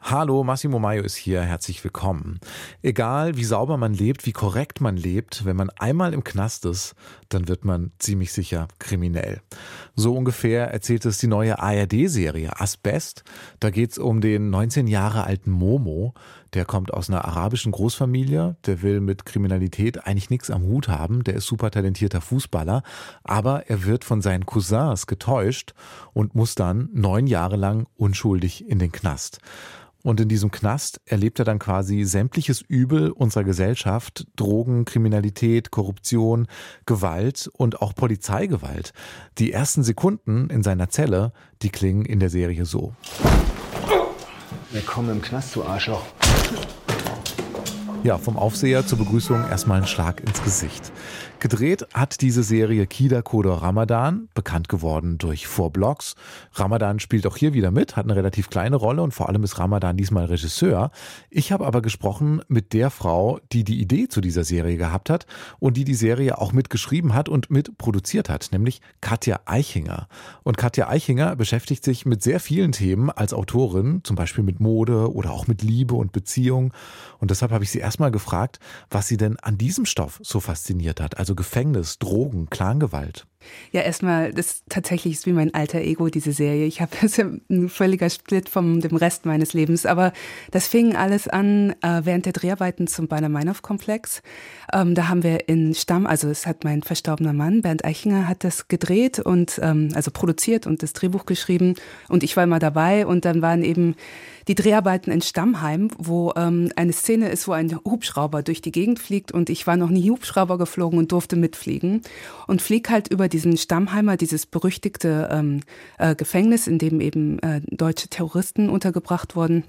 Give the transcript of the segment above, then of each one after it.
Hallo, Massimo Maio ist hier, herzlich willkommen. Egal wie sauber man lebt, wie korrekt man lebt, wenn man einmal im Knast ist, dann wird man ziemlich sicher kriminell. So ungefähr erzählt es die neue ARD-Serie Asbest. Da geht es um den 19 Jahre alten Momo. Der kommt aus einer arabischen Großfamilie, der will mit Kriminalität eigentlich nichts am Hut haben, der ist super talentierter Fußballer, aber er wird von seinen Cousins getäuscht und muss dann neun Jahre lang unschuldig in den Knast. Und in diesem Knast erlebt er dann quasi sämtliches Übel unserer Gesellschaft, Drogen, Kriminalität, Korruption, Gewalt und auch Polizeigewalt. Die ersten Sekunden in seiner Zelle, die klingen in der Serie so. Willkommen im Knast, du Arschloch. Ja, vom Aufseher zur Begrüßung erstmal ein Schlag ins Gesicht. Gedreht hat diese Serie Kida Kodor Ramadan, bekannt geworden durch Four Blocks. Ramadan spielt auch hier wieder mit, hat eine relativ kleine Rolle und vor allem ist Ramadan diesmal Regisseur. Ich habe aber gesprochen mit der Frau, die die Idee zu dieser Serie gehabt hat und die die Serie auch mitgeschrieben hat und mitproduziert hat, nämlich Katja Eichinger. Und Katja Eichinger beschäftigt sich mit sehr vielen Themen als Autorin, zum Beispiel mit Mode oder auch mit Liebe und Beziehung. Und deshalb habe ich sie erstmal gefragt, was sie denn an diesem Stoff so fasziniert hat. Also Gefängnis, Drogen, Clangewalt. Ja, erstmal, das tatsächlich ist wie mein alter Ego, diese Serie. Ich habe das ein völliger Split vom dem Rest meines Lebens. Aber das fing alles an äh, während der Dreharbeiten zum Baader-Meinhof-Komplex. Ähm, da haben wir in Stamm, also es hat mein verstorbener Mann, Bernd Eichinger, hat das gedreht und ähm, also produziert und das Drehbuch geschrieben. Und ich war immer dabei und dann waren eben die Dreharbeiten in Stammheim, wo ähm, eine Szene ist, wo ein Hubschrauber durch die Gegend fliegt und ich war noch nie Hubschrauber geflogen und durfte mitfliegen und flieg halt über diesen Stammheimer, dieses berüchtigte ähm, äh, Gefängnis, in dem eben äh, deutsche Terroristen untergebracht wurden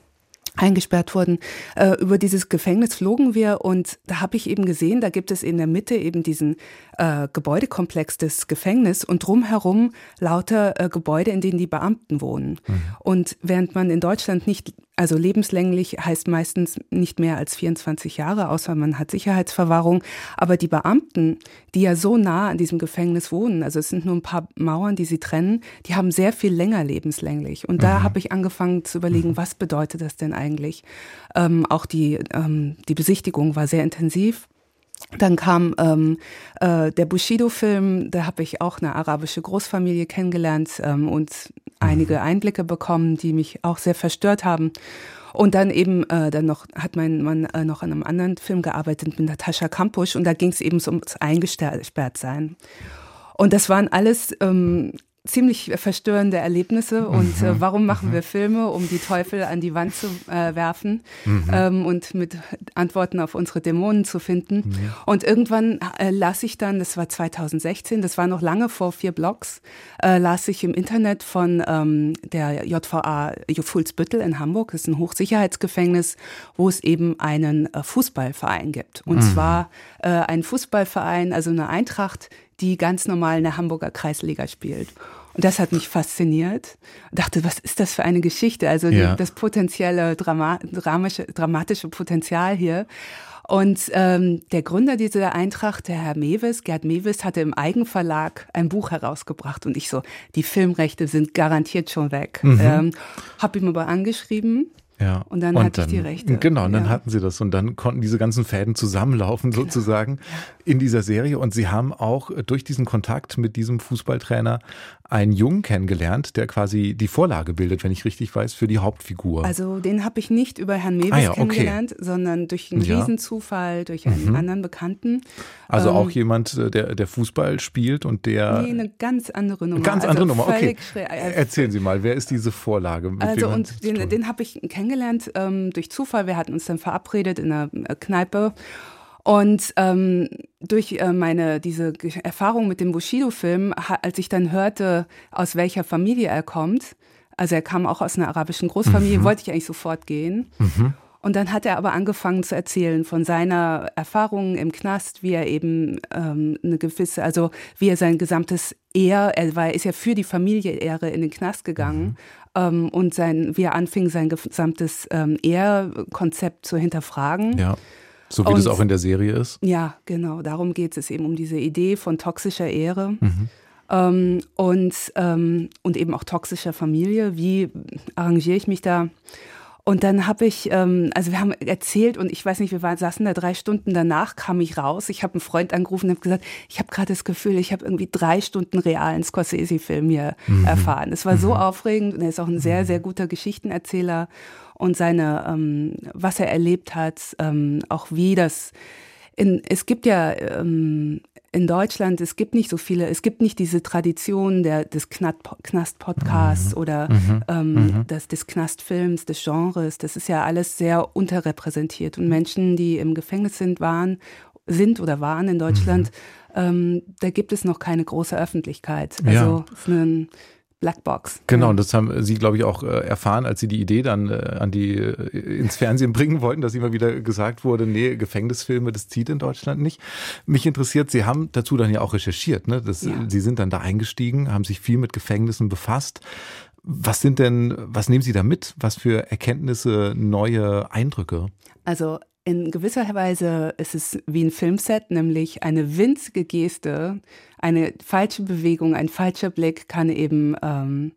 eingesperrt wurden. Äh, über dieses Gefängnis flogen wir und da habe ich eben gesehen, da gibt es in der Mitte eben diesen äh, Gebäudekomplex des Gefängnisses und drumherum lauter äh, Gebäude, in denen die Beamten wohnen. Mhm. Und während man in Deutschland nicht, also lebenslänglich heißt meistens nicht mehr als 24 Jahre, außer man hat Sicherheitsverwahrung, aber die Beamten, die ja so nah an diesem Gefängnis wohnen, also es sind nur ein paar Mauern, die sie trennen, die haben sehr viel länger lebenslänglich. Und mhm. da habe ich angefangen zu überlegen, mhm. was bedeutet das denn eigentlich? Ähm, auch die, ähm, die Besichtigung war sehr intensiv. Dann kam ähm, äh, der Bushido-Film, da habe ich auch eine arabische Großfamilie kennengelernt ähm, und einige mhm. Einblicke bekommen, die mich auch sehr verstört haben. Und dann eben, äh, dann noch hat mein Mann äh, noch an einem anderen Film gearbeitet mit Natascha Kampusch und da ging es eben ums Eingesperrtsein. Und das waren alles ähm, ziemlich verstörende Erlebnisse und äh, mhm. warum machen mhm. wir Filme, um die Teufel an die Wand zu äh, werfen mhm. ähm, und mit Antworten auf unsere Dämonen zu finden. Ja. Und irgendwann äh, las ich dann, das war 2016, das war noch lange vor vier Blogs, äh, las ich im Internet von ähm, der JVA Fuhlsbüttel in Hamburg, das ist ein Hochsicherheitsgefängnis, wo es eben einen äh, Fußballverein gibt. Und mhm. zwar äh, ein Fußballverein, also eine Eintracht, die ganz normal in der Hamburger Kreisliga spielt. Und das hat mich fasziniert. Ich dachte, was ist das für eine Geschichte? Also ja. das potenzielle Drama dramatische, dramatische Potenzial hier. Und ähm, der Gründer dieser Eintracht, der Herr Mewes, Gerd Mewes, hatte im Eigenverlag ein Buch herausgebracht. Und ich so, die Filmrechte sind garantiert schon weg. Mhm. Ähm, hab ihm aber angeschrieben ja. Und dann und hatte dann, ich die Rechte. Genau, und dann ja. hatten sie das und dann konnten diese ganzen Fäden zusammenlaufen sozusagen in dieser Serie und sie haben auch durch diesen Kontakt mit diesem Fußballtrainer einen Jungen kennengelernt, der quasi die Vorlage bildet, wenn ich richtig weiß, für die Hauptfigur. Also den habe ich nicht über Herrn Mewes ah, ja, kennengelernt, okay. sondern durch einen ja. Riesenzufall, durch einen mhm. anderen Bekannten. Also ähm, auch jemand, äh, der, der Fußball spielt und der... Nee, eine ganz andere Nummer. Ganz andere also Nummer, okay. Erzählen Sie mal, wer ist diese Vorlage? Also und den, den habe ich kennengelernt ähm, durch Zufall. Wir hatten uns dann verabredet in einer äh, Kneipe und ähm, durch äh, meine diese Erfahrung mit dem Bushido-Film, als ich dann hörte, aus welcher Familie er kommt, also er kam auch aus einer arabischen Großfamilie, mhm. wollte ich eigentlich sofort gehen. Mhm. Und dann hat er aber angefangen zu erzählen von seiner Erfahrung im Knast, wie er eben ähm, eine gewisse, also wie er sein gesamtes Ehr, er war, ist ja für die Familie-Ehre in den Knast gegangen mhm. ähm, und sein, wie er anfing, sein gesamtes ähm, Ehrkonzept zu hinterfragen. Ja. So wie und, das auch in der Serie ist? Ja, genau. Darum geht es eben um diese Idee von toxischer Ehre. Mhm. Ähm, und, ähm, und eben auch toxischer Familie. Wie arrangiere ich mich da? Und dann habe ich, ähm, also wir haben erzählt und ich weiß nicht, wir waren, saßen da drei Stunden danach, kam ich raus. Ich habe einen Freund angerufen und habe gesagt, ich habe gerade das Gefühl, ich habe irgendwie drei Stunden realen Scorsese-Film hier mhm. erfahren. Es war mhm. so aufregend und er ist auch ein sehr, sehr guter Geschichtenerzähler und seine, ähm, was er erlebt hat, ähm, auch wie das in, es gibt ja ähm, in Deutschland, es gibt nicht so viele, es gibt nicht diese Tradition der, des Knast-Podcasts mhm. oder mhm. Ähm, mhm. Des, des Knastfilms, des Genres. Das ist ja alles sehr unterrepräsentiert. Und Menschen, die im Gefängnis sind, waren, sind oder waren in Deutschland, mhm. ähm, da gibt es noch keine große Öffentlichkeit. Also ja. es ist ein Blackbox. Genau, ja. und das haben Sie, glaube ich, auch äh, erfahren, als Sie die Idee dann äh, an die äh, ins Fernsehen bringen wollten, dass immer wieder gesagt wurde, nee, Gefängnisfilme, das zieht in Deutschland nicht. Mich interessiert, Sie haben dazu dann ja auch recherchiert, ne? Das, ja. Sie sind dann da eingestiegen, haben sich viel mit Gefängnissen befasst. Was sind denn, was nehmen Sie da mit? Was für Erkenntnisse, neue Eindrücke? Also in gewisser Weise ist es wie ein Filmset, nämlich eine winzige Geste, eine falsche Bewegung, ein falscher Blick kann eben ähm,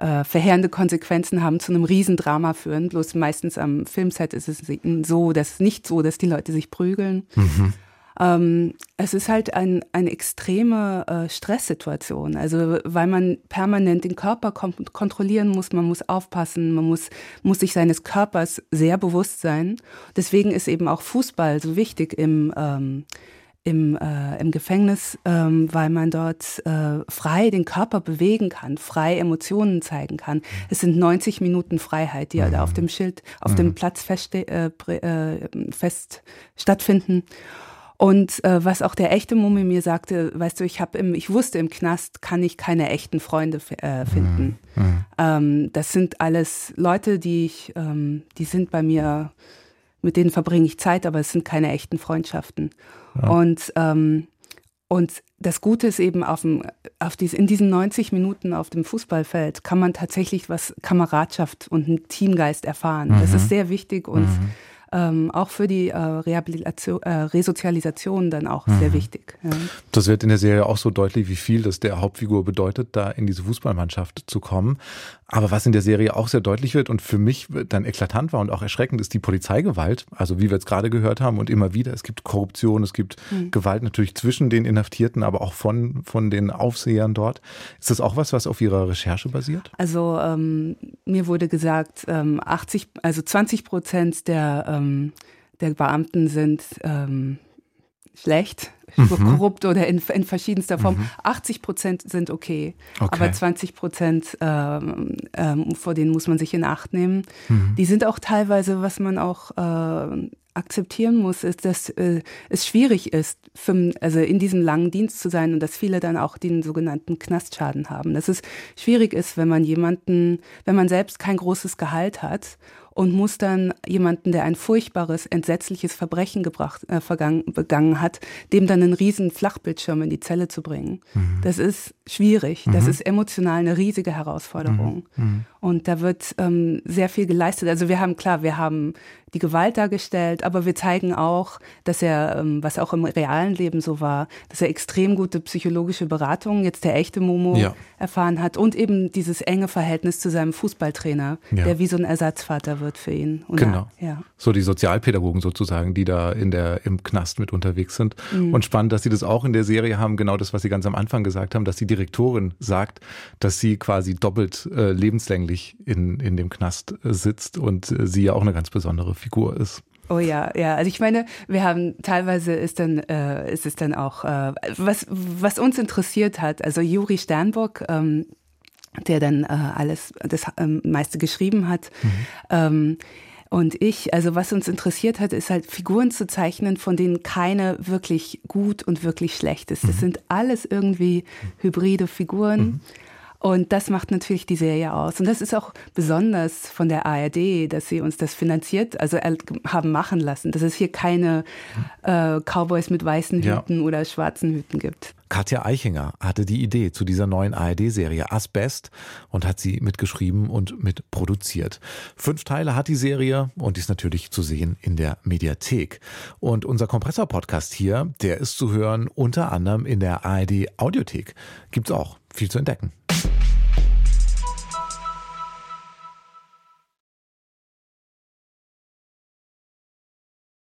äh, verheerende Konsequenzen haben, zu einem Riesendrama führen. Bloß meistens am Filmset ist es so, dass nicht so, dass die Leute sich prügeln. Mhm. Ähm, es ist halt ein, eine extreme äh, Stresssituation. Also weil man permanent den Körper kontrollieren muss, man muss aufpassen, man muss, muss sich seines Körpers sehr bewusst sein. Deswegen ist eben auch Fußball so wichtig im ähm, im, äh, im Gefängnis, ähm, weil man dort äh, frei den Körper bewegen kann, frei Emotionen zeigen kann. Es sind 90 Minuten Freiheit, die mhm. da auf dem Schild, auf mhm. dem Platz fest, äh, äh, fest stattfinden. Und äh, was auch der echte Mummi mir sagte, weißt du, ich habe im, ich wusste im Knast kann ich keine echten Freunde äh, finden. Mhm. mhm. Ähm, das sind alles Leute, die ich, ähm, die sind bei mir, mit denen verbringe ich Zeit, aber es sind keine echten Freundschaften. Ja. Und ähm, und das Gute ist eben auf dem, auf dies, in diesen 90 Minuten auf dem Fußballfeld kann man tatsächlich was Kameradschaft und einen Teamgeist erfahren. Mhm. Das ist sehr wichtig und mhm ähm, auch für die äh, Rehabilitation, äh, Resozialisation dann auch mhm. sehr wichtig. Ja. Das wird in der Serie auch so deutlich, wie viel das der Hauptfigur bedeutet, da in diese Fußballmannschaft zu kommen. Aber was in der Serie auch sehr deutlich wird und für mich dann eklatant war und auch erschreckend, ist die Polizeigewalt. Also wie wir jetzt gerade gehört haben und immer wieder, es gibt Korruption, es gibt mhm. Gewalt natürlich zwischen den Inhaftierten, aber auch von, von den Aufsehern dort. Ist das auch was, was auf Ihrer Recherche basiert? Also ähm, mir wurde gesagt, ähm, 80, also 20 Prozent der ähm, ähm, der Beamten sind ähm, schlecht, mhm. korrupt oder in, in verschiedenster Form. Mhm. 80 Prozent sind okay, okay, aber 20 Prozent, ähm, ähm, vor denen muss man sich in Acht nehmen. Mhm. Die sind auch teilweise, was man auch äh, akzeptieren muss, ist, dass äh, es schwierig ist, für, also in diesem langen Dienst zu sein und dass viele dann auch den sogenannten Knastschaden haben. Dass es schwierig ist, wenn man jemanden, wenn man selbst kein großes Gehalt hat und muss dann jemanden, der ein furchtbares, entsetzliches Verbrechen gebracht, äh, vergangen, begangen hat, dem dann einen riesen Flachbildschirm in die Zelle zu bringen. Mhm. Das ist schwierig. Mhm. Das ist emotional eine riesige Herausforderung. Mhm. mhm. Und da wird ähm, sehr viel geleistet. Also wir haben, klar, wir haben die Gewalt dargestellt, aber wir zeigen auch, dass er, ähm, was auch im realen Leben so war, dass er extrem gute psychologische Beratung, jetzt der echte Momo, ja. erfahren hat und eben dieses enge Verhältnis zu seinem Fußballtrainer, ja. der wie so ein Ersatzvater wird für ihn. Und genau. Ja. So die Sozialpädagogen sozusagen, die da in der, im Knast mit unterwegs sind. Mhm. Und spannend, dass sie das auch in der Serie haben, genau das, was sie ganz am Anfang gesagt haben, dass die Direktorin sagt, dass sie quasi doppelt äh, lebenslänglich in, in dem Knast äh, sitzt und äh, sie ja auch eine ganz besondere Figur ist. Oh ja, ja. Also ich meine, wir haben teilweise ist dann äh, ist es dann auch äh, was was uns interessiert hat. Also Juri Sternburg, ähm, der dann äh, alles das ähm, meiste geschrieben hat. Mhm. Ähm, und ich, also was uns interessiert hat, ist halt Figuren zu zeichnen, von denen keine wirklich gut und wirklich schlecht ist. Das mhm. sind alles irgendwie hybride Figuren. Mhm Und das macht natürlich die Serie aus. Und das ist auch besonders von der ARD, dass sie uns das finanziert, also haben machen lassen, dass es hier keine äh, Cowboys mit weißen Hüten ja. oder schwarzen Hüten gibt. Katja Eichinger hatte die Idee zu dieser neuen ARD-Serie Asbest und hat sie mitgeschrieben und mitproduziert. Fünf Teile hat die Serie und die ist natürlich zu sehen in der Mediathek. Und unser Kompressor-Podcast hier, der ist zu hören unter anderem in der ARD-Audiothek. Gibt's auch viel zu entdecken.